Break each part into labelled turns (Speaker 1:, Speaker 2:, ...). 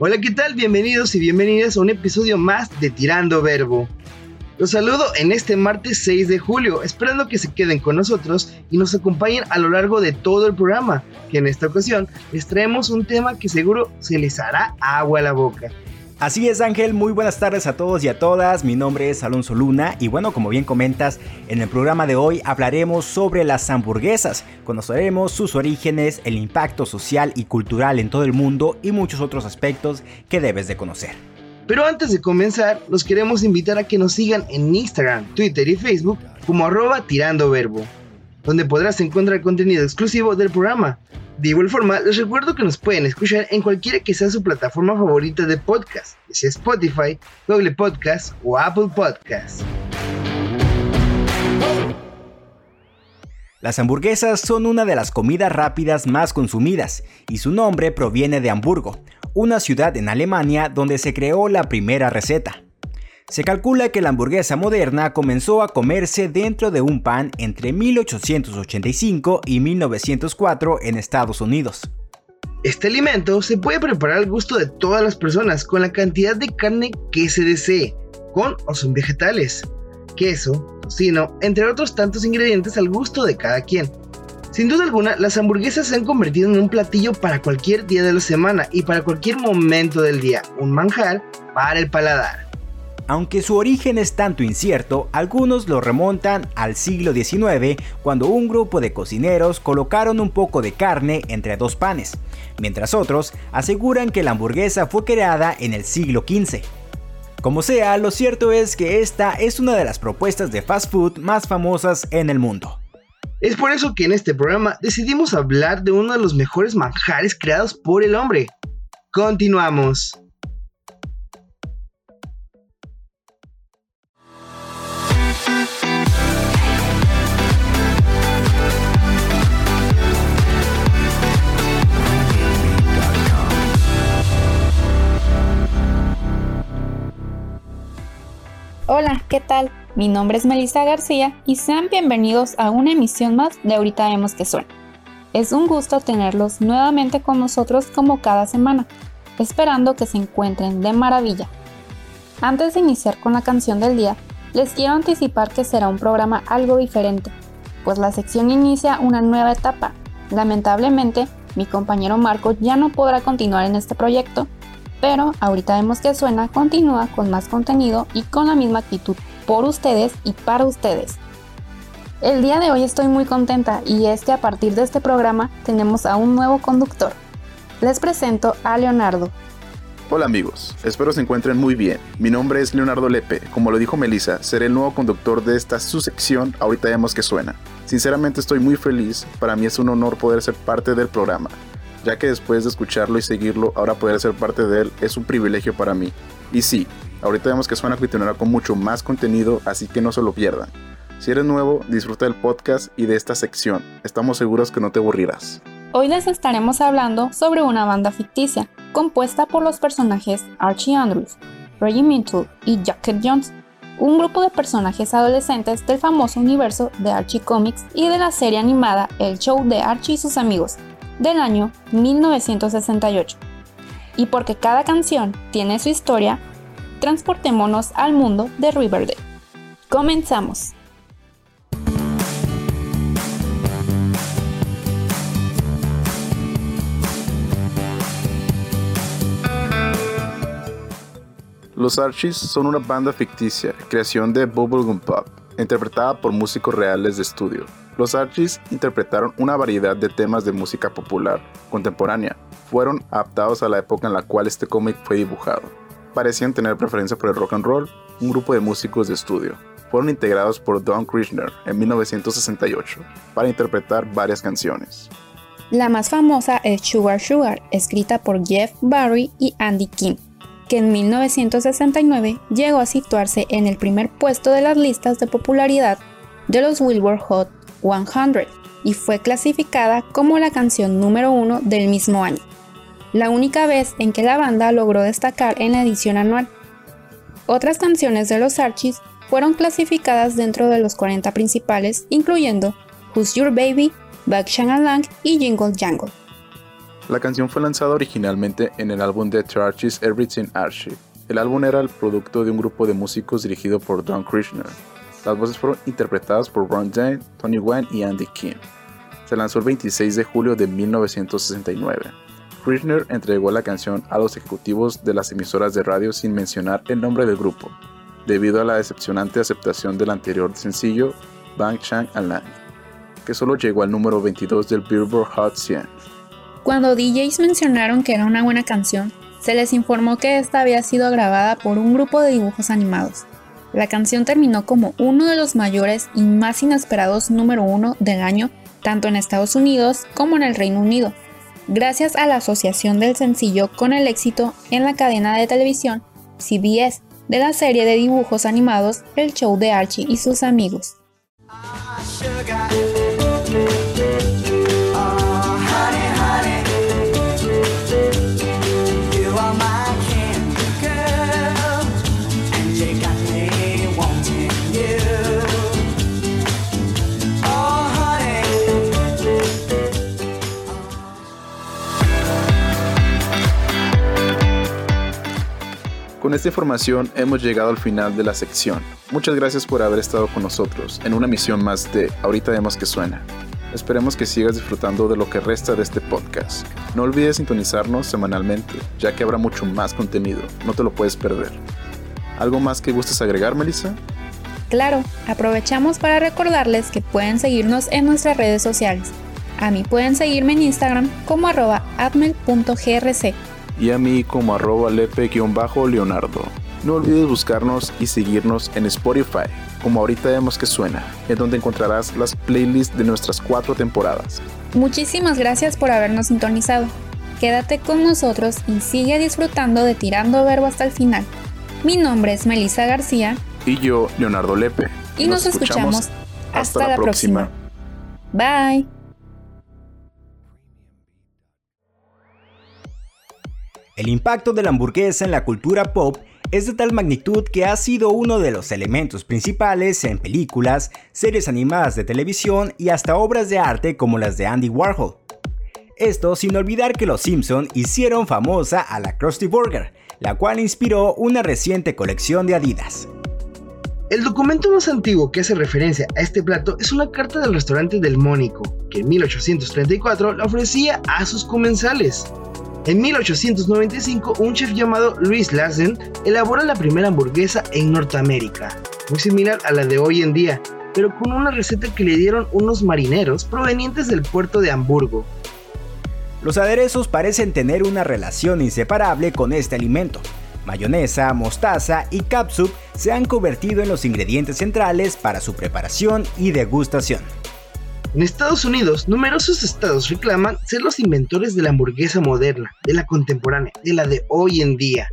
Speaker 1: Hola, ¿qué tal? Bienvenidos y bienvenidas a un episodio más de Tirando Verbo. Los saludo en este martes 6 de julio, esperando que se queden con nosotros y nos acompañen a lo largo de todo el programa, que en esta ocasión les traemos un tema que seguro se les hará agua a la boca. Así es Ángel, muy buenas tardes a todos y a todas, mi nombre es Alonso Luna y bueno, como bien comentas,
Speaker 2: en el programa de hoy hablaremos sobre las hamburguesas, conoceremos sus orígenes, el impacto social y cultural en todo el mundo y muchos otros aspectos que debes de conocer.
Speaker 1: Pero antes de comenzar, los queremos invitar a que nos sigan en Instagram, Twitter y Facebook como arroba tirando verbo donde podrás encontrar contenido exclusivo del programa. De igual forma, les recuerdo que nos pueden escuchar en cualquiera que sea su plataforma favorita de podcast, ya sea Spotify, Google Podcast o Apple Podcast.
Speaker 2: Las hamburguesas son una de las comidas rápidas más consumidas y su nombre proviene de Hamburgo, una ciudad en Alemania donde se creó la primera receta. Se calcula que la hamburguesa moderna comenzó a comerse dentro de un pan entre 1885 y 1904 en Estados Unidos.
Speaker 1: Este alimento se puede preparar al gusto de todas las personas con la cantidad de carne que se desee, con o sin vegetales, queso, tocino, entre otros tantos ingredientes al gusto de cada quien. Sin duda alguna, las hamburguesas se han convertido en un platillo para cualquier día de la semana y para cualquier momento del día, un manjar para el paladar.
Speaker 2: Aunque su origen es tanto incierto, algunos lo remontan al siglo XIX, cuando un grupo de cocineros colocaron un poco de carne entre dos panes, mientras otros aseguran que la hamburguesa fue creada en el siglo XV. Como sea, lo cierto es que esta es una de las propuestas de fast food más famosas en el mundo.
Speaker 1: Es por eso que en este programa decidimos hablar de uno de los mejores manjares creados por el hombre. Continuamos.
Speaker 3: Hola, ¿qué tal? Mi nombre es Melissa García y sean bienvenidos a una emisión más de Ahorita vemos que suena. Es un gusto tenerlos nuevamente con nosotros como cada semana, esperando que se encuentren de maravilla. Antes de iniciar con la canción del día, les quiero anticipar que será un programa algo diferente, pues la sección inicia una nueva etapa. Lamentablemente, mi compañero Marco ya no podrá continuar en este proyecto pero ahorita vemos que Suena continúa con más contenido y con la misma actitud por ustedes y para ustedes. El día de hoy estoy muy contenta y es que a partir de este programa tenemos a un nuevo conductor. Les presento a Leonardo.
Speaker 4: Hola amigos, espero se encuentren muy bien. Mi nombre es Leonardo Lepe. Como lo dijo Melissa, seré el nuevo conductor de esta su sección Ahorita vemos que suena. Sinceramente estoy muy feliz, para mí es un honor poder ser parte del programa ya que después de escucharlo y seguirlo, ahora poder ser parte de él es un privilegio para mí. Y sí, ahorita vemos que Suena continuará con mucho más contenido, así que no se lo pierdan. Si eres nuevo, disfruta del podcast y de esta sección. Estamos seguros que no te aburrirás.
Speaker 3: Hoy les estaremos hablando sobre una banda ficticia, compuesta por los personajes Archie Andrews, Reggie Mintle y Jacket Jones, un grupo de personajes adolescentes del famoso universo de Archie Comics y de la serie animada El Show de Archie y sus amigos, del año 1968. Y porque cada canción tiene su historia, transportémonos al mundo de Riverdale. Comenzamos.
Speaker 4: Los Archies son una banda ficticia, creación de Bubblegum Pop, interpretada por músicos reales de estudio. Los Archies interpretaron una variedad de temas de música popular contemporánea, fueron adaptados a la época en la cual este cómic fue dibujado. Parecían tener preferencia por el rock and roll, un grupo de músicos de estudio. Fueron integrados por Don Krishner en 1968 para interpretar varias canciones.
Speaker 3: La más famosa es Sugar Sugar, escrita por Jeff Barry y Andy Kim, que en 1969 llegó a situarse en el primer puesto de las listas de popularidad de los Wilbur Hot 100 y fue clasificada como la canción número uno del mismo año, la única vez en que la banda logró destacar en la edición anual. Otras canciones de los Archies fueron clasificadas dentro de los 40 principales, incluyendo Who's Your Baby, Back Lang y Jingle Jangle.
Speaker 4: La canción fue lanzada originalmente en el álbum de The Archies Everything Archie. El álbum era el producto de un grupo de músicos dirigido por Don Krishner, las voces fueron interpretadas por Ron Jane, Tony Wayne y Andy Kim. Se lanzó el 26 de julio de 1969. Kirchner entregó la canción a los ejecutivos de las emisoras de radio sin mencionar el nombre del grupo, debido a la decepcionante aceptación del anterior sencillo Bang Chang Alang, que solo llegó al número 22 del Billboard Hot 100.
Speaker 3: Cuando DJs mencionaron que era una buena canción, se les informó que esta había sido grabada por un grupo de dibujos animados, la canción terminó como uno de los mayores y más inesperados número uno del año, tanto en Estados Unidos como en el Reino Unido, gracias a la asociación del sencillo con el éxito en la cadena de televisión CBS de la serie de dibujos animados El Show de Archie y sus amigos. Ah,
Speaker 4: Con esta información hemos llegado al final de la sección. Muchas gracias por haber estado con nosotros en una misión más de Ahorita vemos que suena. Esperemos que sigas disfrutando de lo que resta de este podcast. No olvides sintonizarnos semanalmente, ya que habrá mucho más contenido, no te lo puedes perder. ¿Algo más que gustes agregar, Melissa?
Speaker 3: Claro, aprovechamos para recordarles que pueden seguirnos en nuestras redes sociales. A mí pueden seguirme en Instagram como arroba admel.grc
Speaker 4: y a mí como arroba lepe-leonardo. No olvides buscarnos y seguirnos en Spotify, como ahorita vemos que suena, en donde encontrarás las playlists de nuestras cuatro temporadas.
Speaker 3: Muchísimas gracias por habernos sintonizado. Quédate con nosotros y sigue disfrutando de Tirando Verbo hasta el final. Mi nombre es Melissa García.
Speaker 4: Y yo, Leonardo Lepe.
Speaker 3: Y nos, escuchamos, hasta, la, próxima. Bye.
Speaker 2: El impacto de la hamburguesa en la cultura pop es de tal magnitud que ha sido uno de los elementos principales en películas, series animadas de televisión y hasta obras de arte como las de Andy Warhol. Esto sin olvidar que los Simpson hicieron famosa a la Krusty Burger, la cual inspiró una reciente colección de Adidas.
Speaker 1: El documento más antiguo que hace referencia a este plato es una carta del restaurante del Mónico, que en 1834 la ofrecía a sus comensales. En 1895, un chef llamado Luis Larsen elabora la primera hamburguesa en Norteamérica, muy similar a la de hoy en día, pero con una receta que le dieron unos marineros provenientes del puerto de Hamburgo.
Speaker 2: Los aderezos parecen tener una relación inseparable con este alimento. Mayonesa, mostaza y capsup se han convertido en los ingredientes centrales para su preparación y degustación.
Speaker 1: En Estados Unidos, numerosos estados reclaman ser los inventores de la hamburguesa moderna, de la contemporánea, de la de hoy en día.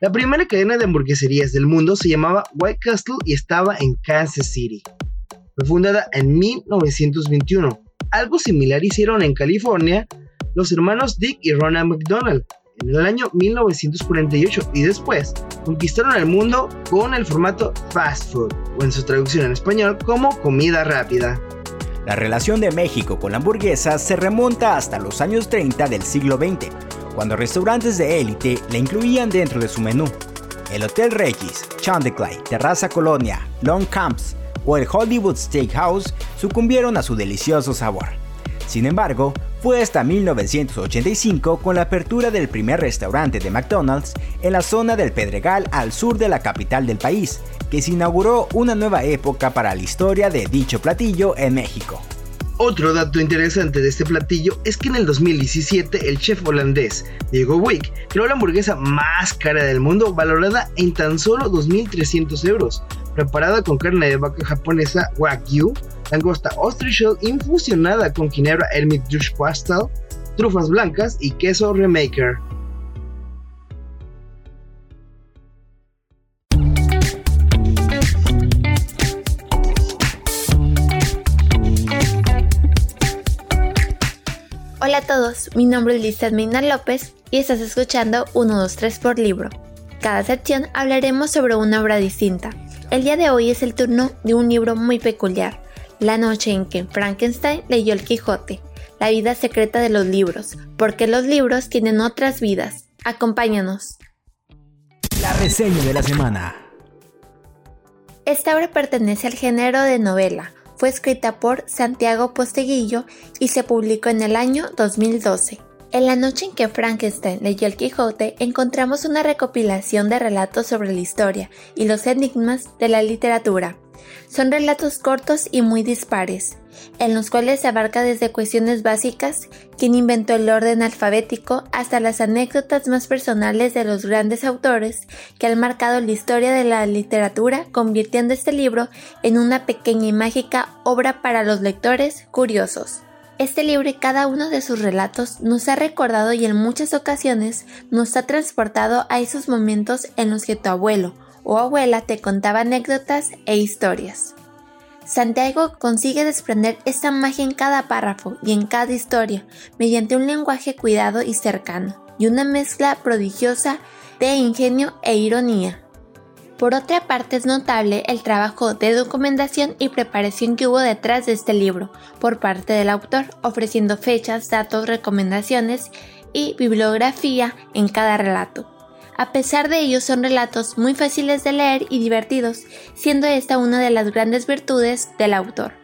Speaker 1: La primera cadena de hamburgueserías del mundo se llamaba White Castle y estaba en Kansas City. Fue fundada en 1921. Algo similar hicieron en California los hermanos Dick y Ronald McDonald en el año 1948 y después conquistaron el mundo con el formato fast food o en su traducción en español como comida rápida.
Speaker 2: La relación de México con la hamburguesa se remonta hasta los años 30 del siglo XX, cuando restaurantes de élite la incluían dentro de su menú. El Hotel Regis, Chandekly, Terraza Colonia, Long Camps o el Hollywood Steakhouse sucumbieron a su delicioso sabor. Sin embargo, fue hasta 1985 con la apertura del primer restaurante de McDonald's en la zona del Pedregal al sur de la capital del país, que se inauguró una nueva época para la historia de dicho platillo en México.
Speaker 1: Otro dato interesante de este platillo es que en el 2017 el chef holandés Diego Wick creó la hamburguesa más cara del mundo valorada en tan solo 2.300 euros, preparada con carne de vaca japonesa Wagyu, langosta ostrichel infusionada con ginebra Hermit Pastel, trufas blancas y queso Remaker.
Speaker 3: Hola a todos, mi nombre es Lisa Mina López y estás escuchando 123 por libro. Cada sección hablaremos sobre una obra distinta. El día de hoy es el turno de un libro muy peculiar, la noche en que Frankenstein leyó El Quijote, la vida secreta de los libros, porque los libros tienen otras vidas. Acompáñanos. La reseña de la semana. Esta obra pertenece al género de novela. Fue escrita por Santiago Posteguillo y se publicó en el año 2012. En la noche en que Frankenstein leyó el Quijote, encontramos una recopilación de relatos sobre la historia y los enigmas de la literatura. Son relatos cortos y muy dispares, en los cuales se abarca desde cuestiones básicas, quien inventó el orden alfabético, hasta las anécdotas más personales de los grandes autores que han marcado la historia de la literatura, convirtiendo este libro en una pequeña y mágica obra para los lectores curiosos este libro y cada uno de sus relatos nos ha recordado y en muchas ocasiones nos ha transportado a esos momentos en los que tu abuelo o abuela te contaba anécdotas e historias. Santiago consigue desprender esta magia en cada párrafo y en cada historia mediante un lenguaje cuidado y cercano y una mezcla prodigiosa de ingenio e ironía. Por otra parte es notable el trabajo de documentación y preparación que hubo detrás de este libro por parte del autor, ofreciendo fechas, datos, recomendaciones y bibliografía en cada relato. A pesar de ello, son relatos muy fáciles de leer y divertidos, siendo esta una de las grandes virtudes del autor.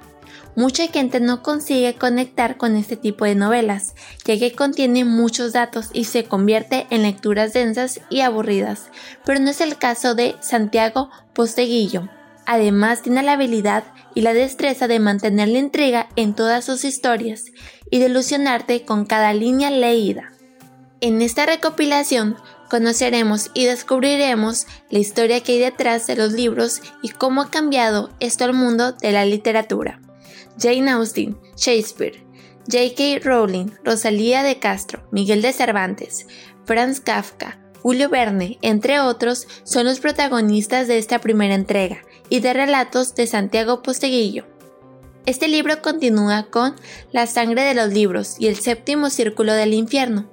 Speaker 3: Mucha gente no consigue conectar con este tipo de novelas, ya que contiene muchos datos y se convierte en lecturas densas y aburridas, pero no es el caso de Santiago Posteguillo. Además tiene la habilidad y la destreza de mantener la intriga en todas sus historias y de ilusionarte con cada línea leída. En esta recopilación conoceremos y descubriremos la historia que hay detrás de los libros y cómo ha cambiado esto al mundo de la literatura. Jane Austen, Shakespeare, J.K. Rowling, Rosalía de Castro, Miguel de Cervantes, Franz Kafka, Julio Verne, entre otros, son los protagonistas de esta primera entrega y de relatos de Santiago Posteguillo. Este libro continúa con La sangre de los libros y el séptimo círculo del infierno.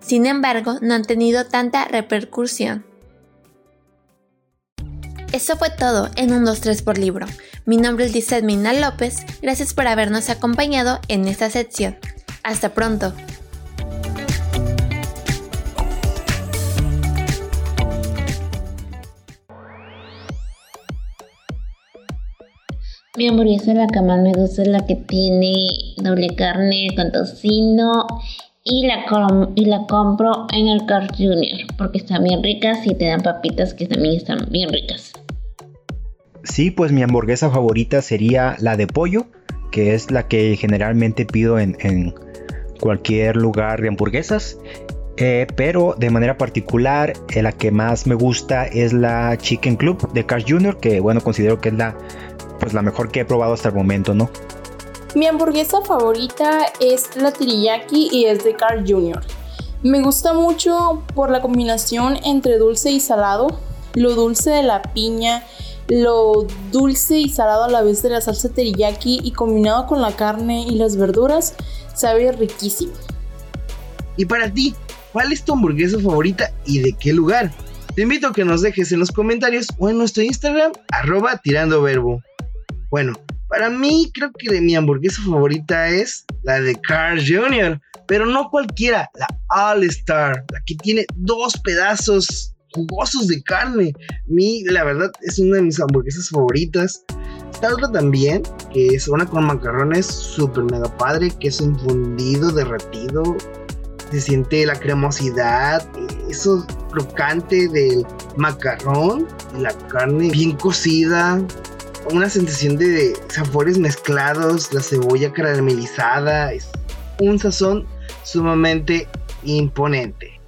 Speaker 3: Sin embargo, no han tenido tanta repercusión. Eso fue todo en un 2-3 por libro. Mi nombre es Lizeth Mina López, gracias por habernos acompañado en esta sección. Hasta pronto.
Speaker 5: Mi hamburguesa la que más me gusta es la que tiene doble carne con tocino y la, y la compro en el Car Junior porque están bien ricas y te dan papitas que también están bien ricas.
Speaker 6: Sí, pues mi hamburguesa favorita sería la de pollo, que es la que generalmente pido en, cualquier lugar de hamburguesas. Eh, pero de manera particular, eh, la que más me gusta es la Chicken Club de Carl Jr., que bueno, considero que es la, pues, la mejor que he probado hasta el momento, ¿no?
Speaker 7: Mi hamburguesa favorita es la teriyaki y es de Carl Jr. Me gusta mucho por la combinación entre dulce y salado, lo dulce de la piña, lo dulce y salado a la vez de la salsa teriyaki y combinado con la carne y las verduras, sabe riquísimo.
Speaker 1: Y para ti, ¿cuál es tu hamburguesa favorita y de qué lugar? Te invito a que nos dejes en los comentarios o en nuestro Instagram, arroba tirando verbo. Bueno, para mí creo que mi hamburguesa favorita es la de Carl Jr., pero no cualquiera, la All Star, la que tiene dos pedazos jugosos de carne. Mi, la verdad, es una de mis hamburguesas favoritas. esta otra también, que es una con macarrones super mega padre, que es infundido, derretido. Se siente la cremosidad, eso crocante del macarrón la carne bien cocida. Una sensación de sabores mezclados, la cebolla caramelizada. Es un sazón sumamente imponente.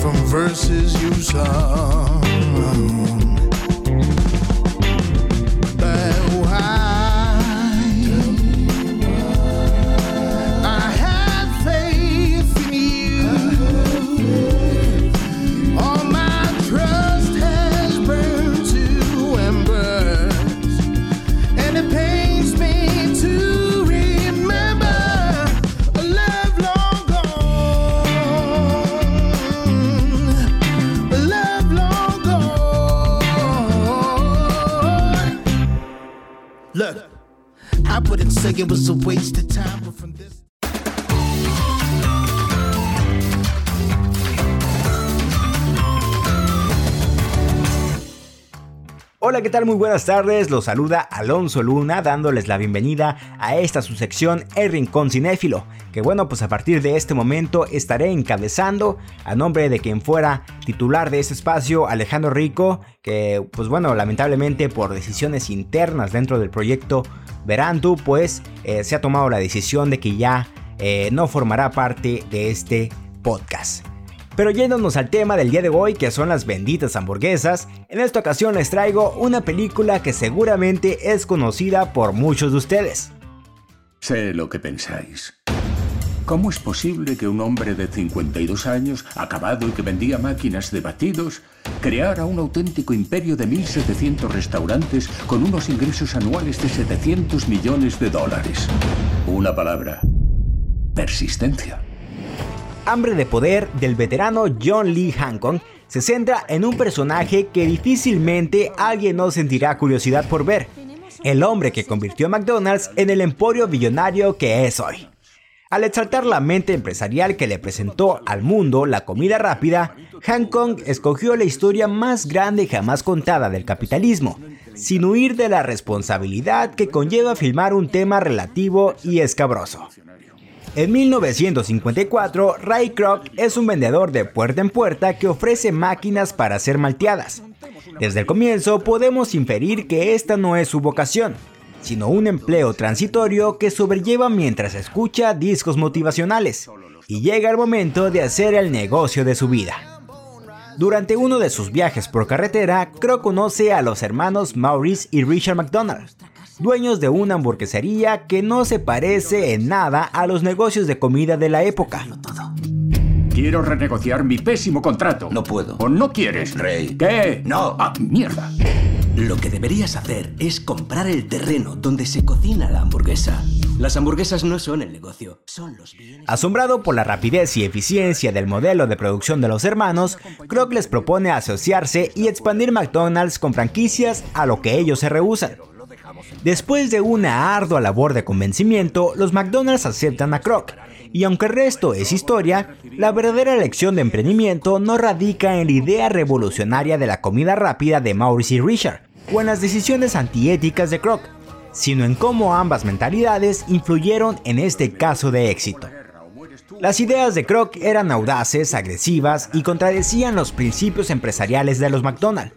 Speaker 2: from verses you sung. ¿qué tal? Muy buenas tardes. Los saluda Alonso Luna dándoles la bienvenida a esta subsección El Rincón Cinéfilo, que bueno, pues a partir de este momento estaré encabezando a nombre de quien fuera titular de este espacio, Alejandro Rico, que pues bueno, lamentablemente por decisiones internas dentro del proyecto verando pues eh, se ha tomado la decisión de que ya eh, no formará parte de este podcast. Pero yéndonos al tema del día de hoy, que son las benditas hamburguesas, en esta ocasión les traigo una película que seguramente es conocida por muchos de ustedes.
Speaker 8: Sé lo que pensáis. ¿Cómo es posible que un hombre de 52 años, acabado y que vendía máquinas de batidos, creara un auténtico imperio de 1.700 restaurantes con unos ingresos anuales de 700 millones de dólares? Una palabra, persistencia
Speaker 2: hambre de poder del veterano John Lee Hancock se centra en un personaje que difícilmente alguien no sentirá curiosidad por ver, el hombre que convirtió a McDonald's en el emporio billonario que es hoy. Al exaltar la mente empresarial que le presentó al mundo la comida rápida, Kong escogió la historia más grande jamás contada del capitalismo, sin huir de la responsabilidad que conlleva filmar un tema relativo y escabroso. En 1954, Ray Kroc es un vendedor de puerta en puerta que ofrece máquinas para ser malteadas. Desde el comienzo podemos inferir que esta no es su vocación, sino un empleo transitorio que sobrelleva mientras escucha discos motivacionales y llega el momento de hacer el negocio de su vida. Durante uno de sus viajes por carretera, Croc conoce a los hermanos Maurice y Richard McDonald, dueños de una hamburguesería que no se parece en nada a los negocios de comida de la época.
Speaker 9: Quiero renegociar mi pésimo contrato.
Speaker 10: No puedo.
Speaker 9: ¿O no quieres? Rey.
Speaker 10: ¿Qué?
Speaker 9: No. Ah,
Speaker 10: mierda.
Speaker 11: Lo que deberías hacer es comprar el terreno donde se cocina la hamburguesa. Las hamburguesas no son el negocio, son los bienes.
Speaker 2: Asombrado por la rapidez y eficiencia del modelo de producción de los hermanos, Kroc les propone asociarse y expandir McDonald's con franquicias a lo que ellos se rehusan. Después de una ardua labor de convencimiento, los McDonald's aceptan a Kroc y aunque el resto es historia, la verdadera lección de emprendimiento no radica en la idea revolucionaria de la comida rápida de Maurice y Richard, o en las decisiones antiéticas de Kroc, sino en cómo ambas mentalidades influyeron en este caso de éxito. Las ideas de Kroc eran audaces, agresivas y contradecían los principios empresariales de los McDonald's.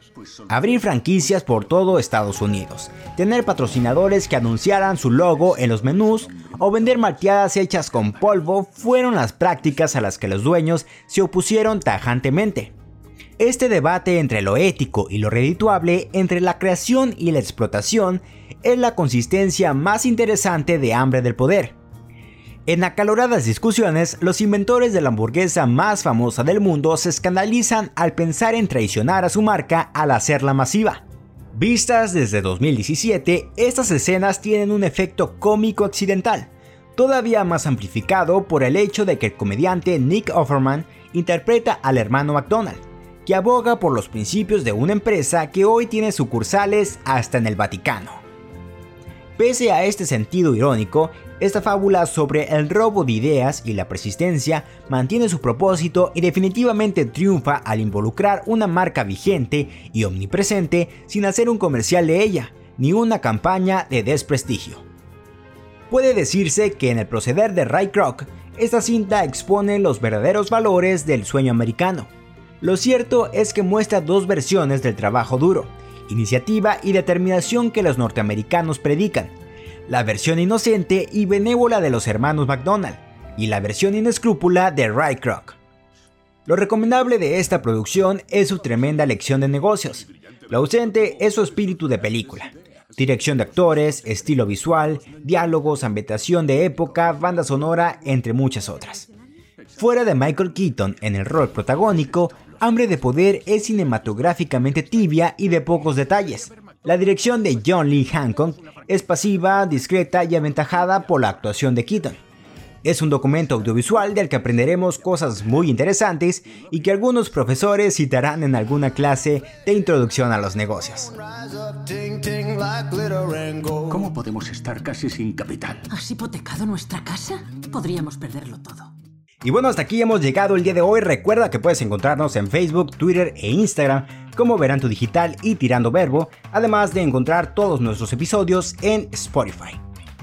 Speaker 2: Abrir franquicias por todo Estados Unidos, tener patrocinadores que anunciaran su logo en los menús o vender malteadas hechas con polvo fueron las prácticas a las que los dueños se opusieron tajantemente. Este debate entre lo ético y lo redituable, entre la creación y la explotación, es la consistencia más interesante de hambre del poder en acaloradas discusiones, los inventores de la hamburguesa más famosa del mundo se escandalizan al pensar en traicionar a su marca al hacerla masiva. Vistas desde 2017, estas escenas tienen un efecto cómico accidental, todavía más amplificado por el hecho de que el comediante Nick Offerman interpreta al hermano McDonald, que aboga por los principios de una empresa que hoy tiene sucursales hasta en el Vaticano. Pese a este sentido irónico, esta fábula sobre el robo de ideas y la persistencia mantiene su propósito y definitivamente triunfa al involucrar una marca vigente y omnipresente sin hacer un comercial de ella, ni una campaña de desprestigio. Puede decirse que en el proceder de Ray Kroc, esta cinta expone los verdaderos valores del sueño americano. Lo cierto es que muestra dos versiones del trabajo duro, iniciativa y determinación que los norteamericanos predican, la versión inocente y benévola de los hermanos McDonald y la versión inescrúpula de Ray Kroc. Lo recomendable de esta producción es su tremenda lección de negocios. Lo ausente es su espíritu de película. Dirección de actores, estilo visual, diálogos, ambientación de época, banda sonora, entre muchas otras. Fuera de Michael Keaton en el rol protagónico, Hambre de Poder es cinematográficamente tibia y de pocos detalles. La dirección de John Lee Hancock es pasiva, discreta y aventajada por la actuación de Keaton. Es un documento audiovisual del que aprenderemos cosas muy interesantes y que algunos profesores citarán en alguna clase de introducción a los negocios.
Speaker 12: ¿Cómo podemos estar casi sin capital?
Speaker 13: ¿Has hipotecado nuestra casa? Podríamos perderlo todo.
Speaker 2: Y bueno, hasta aquí hemos llegado el día de hoy. Recuerda que puedes encontrarnos en Facebook, Twitter e Instagram como Verán Tu Digital y Tirando Verbo, además de encontrar todos nuestros episodios en Spotify.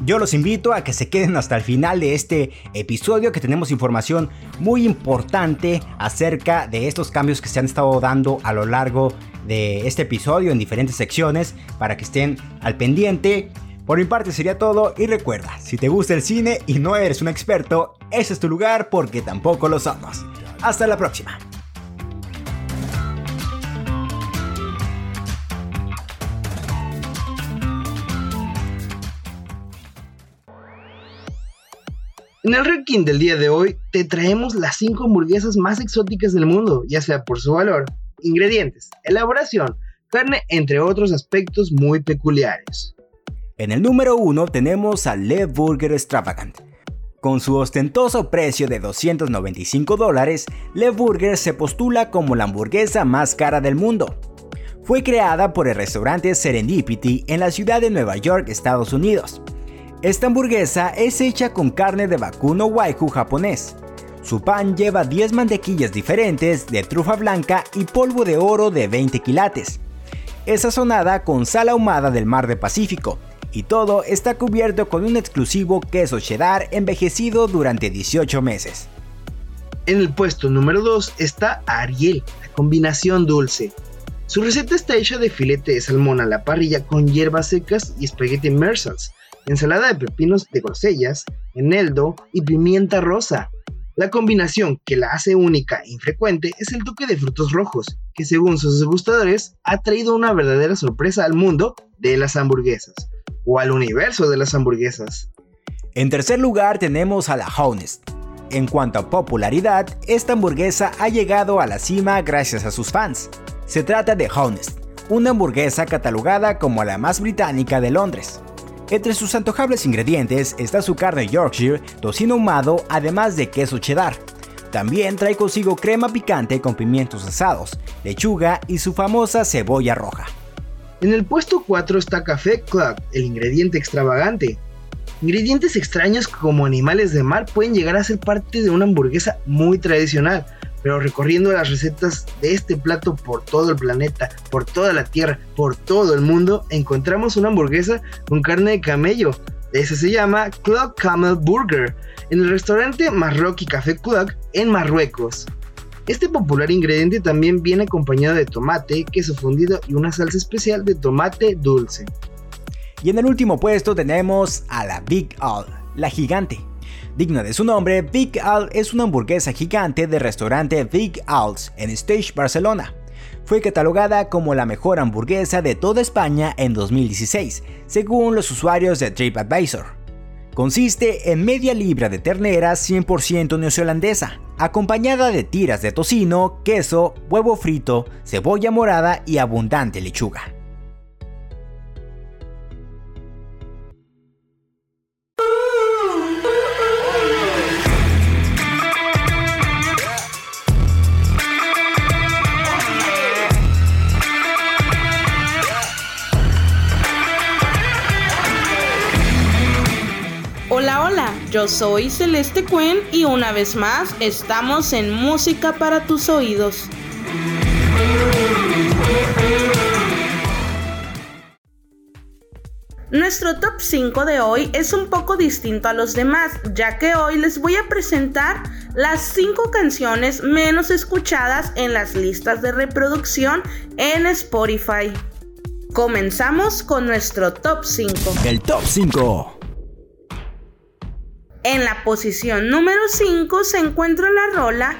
Speaker 2: Yo los invito a que se queden hasta el final de este episodio que tenemos información muy importante acerca de estos cambios que se han estado dando a lo largo de este episodio en diferentes secciones para que estén al pendiente por mi parte sería todo y recuerda, si te gusta el cine y no eres un experto, ese es tu lugar porque tampoco lo somos. Hasta la próxima.
Speaker 1: En el ranking del día de hoy te traemos las 5 hamburguesas más exóticas del mundo, ya sea por su valor, ingredientes, elaboración, carne, entre otros aspectos muy peculiares.
Speaker 2: En el número 1 tenemos a Le Burger Extravagant. Con su ostentoso precio de 295 dólares, Le Burger se postula como la hamburguesa más cara del mundo. Fue creada por el restaurante Serendipity en la ciudad de Nueva York, Estados Unidos. Esta hamburguesa es hecha con carne de vacuno waiku japonés. Su pan lleva 10 mantequillas diferentes de trufa blanca y polvo de oro de 20 quilates. Es sazonada con sal ahumada del mar de Pacífico, y todo está cubierto con un exclusivo queso cheddar envejecido durante 18 meses.
Speaker 1: En el puesto número 2 está Ariel, la combinación dulce. Su receta está hecha de filete de salmón a la parrilla con hierbas secas y espagueti mersals, ensalada de pepinos de grosellas, eneldo y pimienta rosa. La combinación que la hace única e infrecuente es el toque de frutos rojos, que según sus degustadores ha traído una verdadera sorpresa al mundo de las hamburguesas o al universo de las hamburguesas.
Speaker 2: En tercer lugar tenemos a la Honest. En cuanto a popularidad, esta hamburguesa ha llegado a la cima gracias a sus fans. Se trata de Honest, una hamburguesa catalogada como la más británica de Londres. Entre sus antojables ingredientes está su carne Yorkshire, tocino humado, además de queso cheddar. También trae consigo crema picante con pimientos asados, lechuga y su famosa cebolla roja.
Speaker 1: En el puesto 4 está Café Club, el ingrediente extravagante. Ingredientes extraños como animales de mar pueden llegar a ser parte de una hamburguesa muy tradicional, pero recorriendo las recetas de este plato por todo el planeta, por toda la tierra, por todo el mundo, encontramos una hamburguesa con carne de camello. Esa se llama Club Camel Burger, en el restaurante Marroquí Café Club en Marruecos. Este popular ingrediente también viene acompañado de tomate, queso fundido y una salsa especial de tomate dulce.
Speaker 2: Y en el último puesto tenemos a la Big Al, la gigante. Digna de su nombre, Big Al es una hamburguesa gigante del restaurante Big Al's en Stage Barcelona. Fue catalogada como la mejor hamburguesa de toda España en 2016, según los usuarios de TripAdvisor. Consiste en media libra de ternera 100% neozelandesa, acompañada de tiras de tocino, queso, huevo frito, cebolla morada y abundante lechuga.
Speaker 3: Yo soy Celeste queen y una vez más estamos en Música para tus oídos. Nuestro top 5 de hoy es un poco distinto a los demás, ya que hoy les voy a presentar las 5 canciones menos escuchadas en las listas de reproducción en Spotify. Comenzamos con nuestro top 5. El top 5. En la posición número 5 se encuentra la rola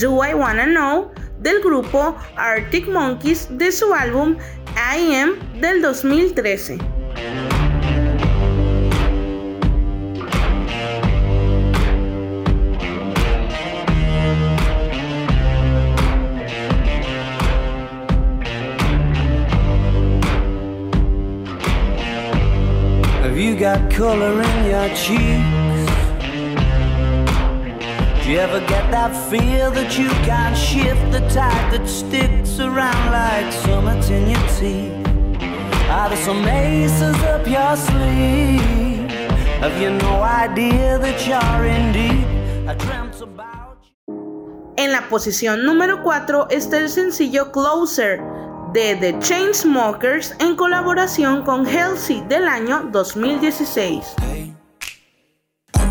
Speaker 3: Do I Wanna Know del grupo Arctic Monkeys de su álbum I Am del 2013 you ever get that feel that you can't shift the tide that sticks around like summits in your teeth? Are there some aces up your sleeve? Have you no idea that you're in deep? I dreamt about you. En la posición número 4 está el sencillo Closer de The Chainsmokers en colaboración con Halsey del año 2016. Hey.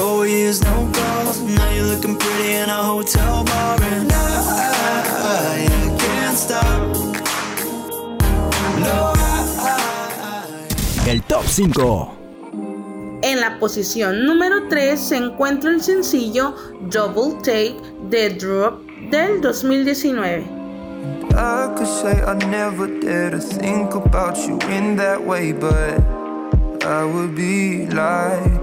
Speaker 2: Four years, no calls. Now you're looking pretty in a hotel bar, and I, can't stop. El top 5.
Speaker 3: En la posición número 3 se encuentra el sencillo Double Take de Drop del 2019. I could say I never dare to think about you in that way, but I would be lying.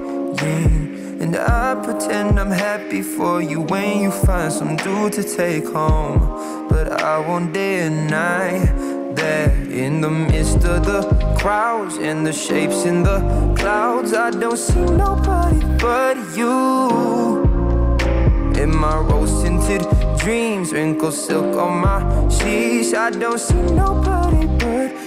Speaker 3: And I pretend I'm happy for you when you find some dude to take home. But I won't deny that in the midst of the crowds and the shapes in the clouds, I don't see nobody but you. In my rose tinted dreams, wrinkled silk on my sheets, I don't see nobody but you.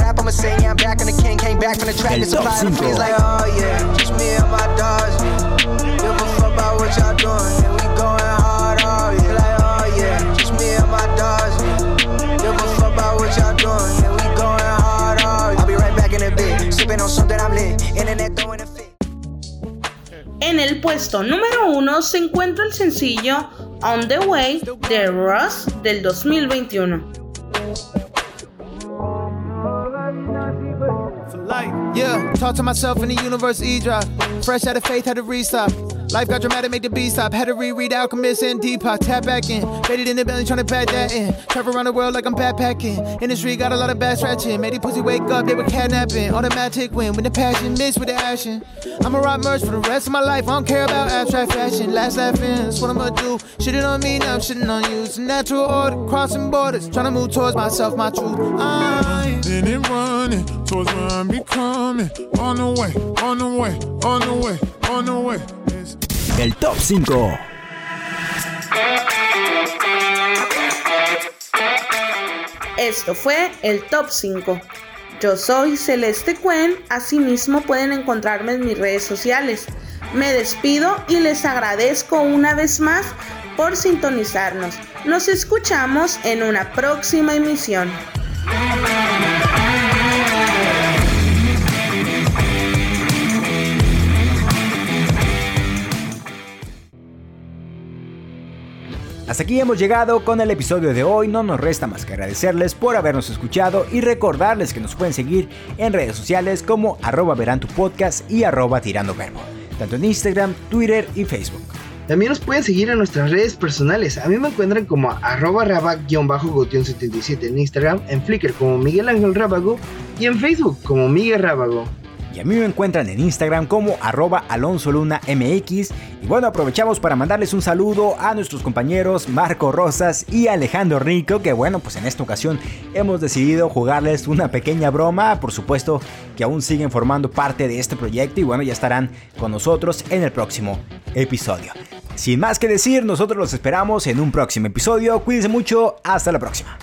Speaker 3: I'ma say I'm back and the king came back from the track and supply the fees like oh yeah, just me and my dogs. Give a fuck about what y'all doing, and we going hard all oh, yeah. Like oh yeah, just me and my dogs. Give a fuck about what y'all doing, and we going hard oh, all I'll be right back in a bit, sipping on something I'm lit, internet throwing a fit. En el puesto número uno se encuentra el sencillo On the Way de Ross del 2021. Yeah, talk to myself in the universe, E-drop. Fresh out of faith, had to restart. Life got dramatic, make the beat stop. Had to reread Alchemist and Deepak. Tap back in. Faded in the belly, trying to bat that in. Travel around the world like I'm backpacking. Industry got a lot of bad scratching. Made the pussy wake up, they were kidnapping.
Speaker 2: Automatic win when the passion mixed with the action. I'ma rock merch for the rest of my life. I don't care about abstract fashion. Last laughing, that's what I'ma do. Shitting on me, now I'm shitting on you. It's a natural order, crossing borders. Trying to move towards myself, my truth. I'm in it running towards where I'm becoming. On the way, on the way, on the way, on the way. el top 5.
Speaker 3: Esto fue el top 5. Yo soy Celeste Cuen, asimismo pueden encontrarme en mis redes sociales. Me despido y les agradezco una vez más por sintonizarnos. Nos escuchamos en una próxima emisión.
Speaker 2: Hasta aquí hemos llegado con el episodio de hoy, no nos resta más que agradecerles por habernos escuchado y recordarles que nos pueden seguir en redes sociales como arroba verán tu podcast y arroba tirando verbo, tanto en Instagram, Twitter y Facebook.
Speaker 1: También nos pueden seguir en nuestras redes personales. A mí me encuentran como arroba rabac-gotión77 en Instagram, en Flickr como Miguel Ángel Rábago y en Facebook como Miguel Rábago.
Speaker 2: Y a mí me encuentran en Instagram como arroba mx Y bueno, aprovechamos para mandarles un saludo a nuestros compañeros Marco Rosas y Alejandro Rico, que bueno, pues en esta ocasión hemos decidido jugarles una pequeña broma. Por supuesto que aún siguen formando parte de este proyecto y bueno, ya estarán con nosotros en el próximo episodio. Sin más que decir, nosotros los esperamos en un próximo episodio. Cuídense mucho, hasta la próxima.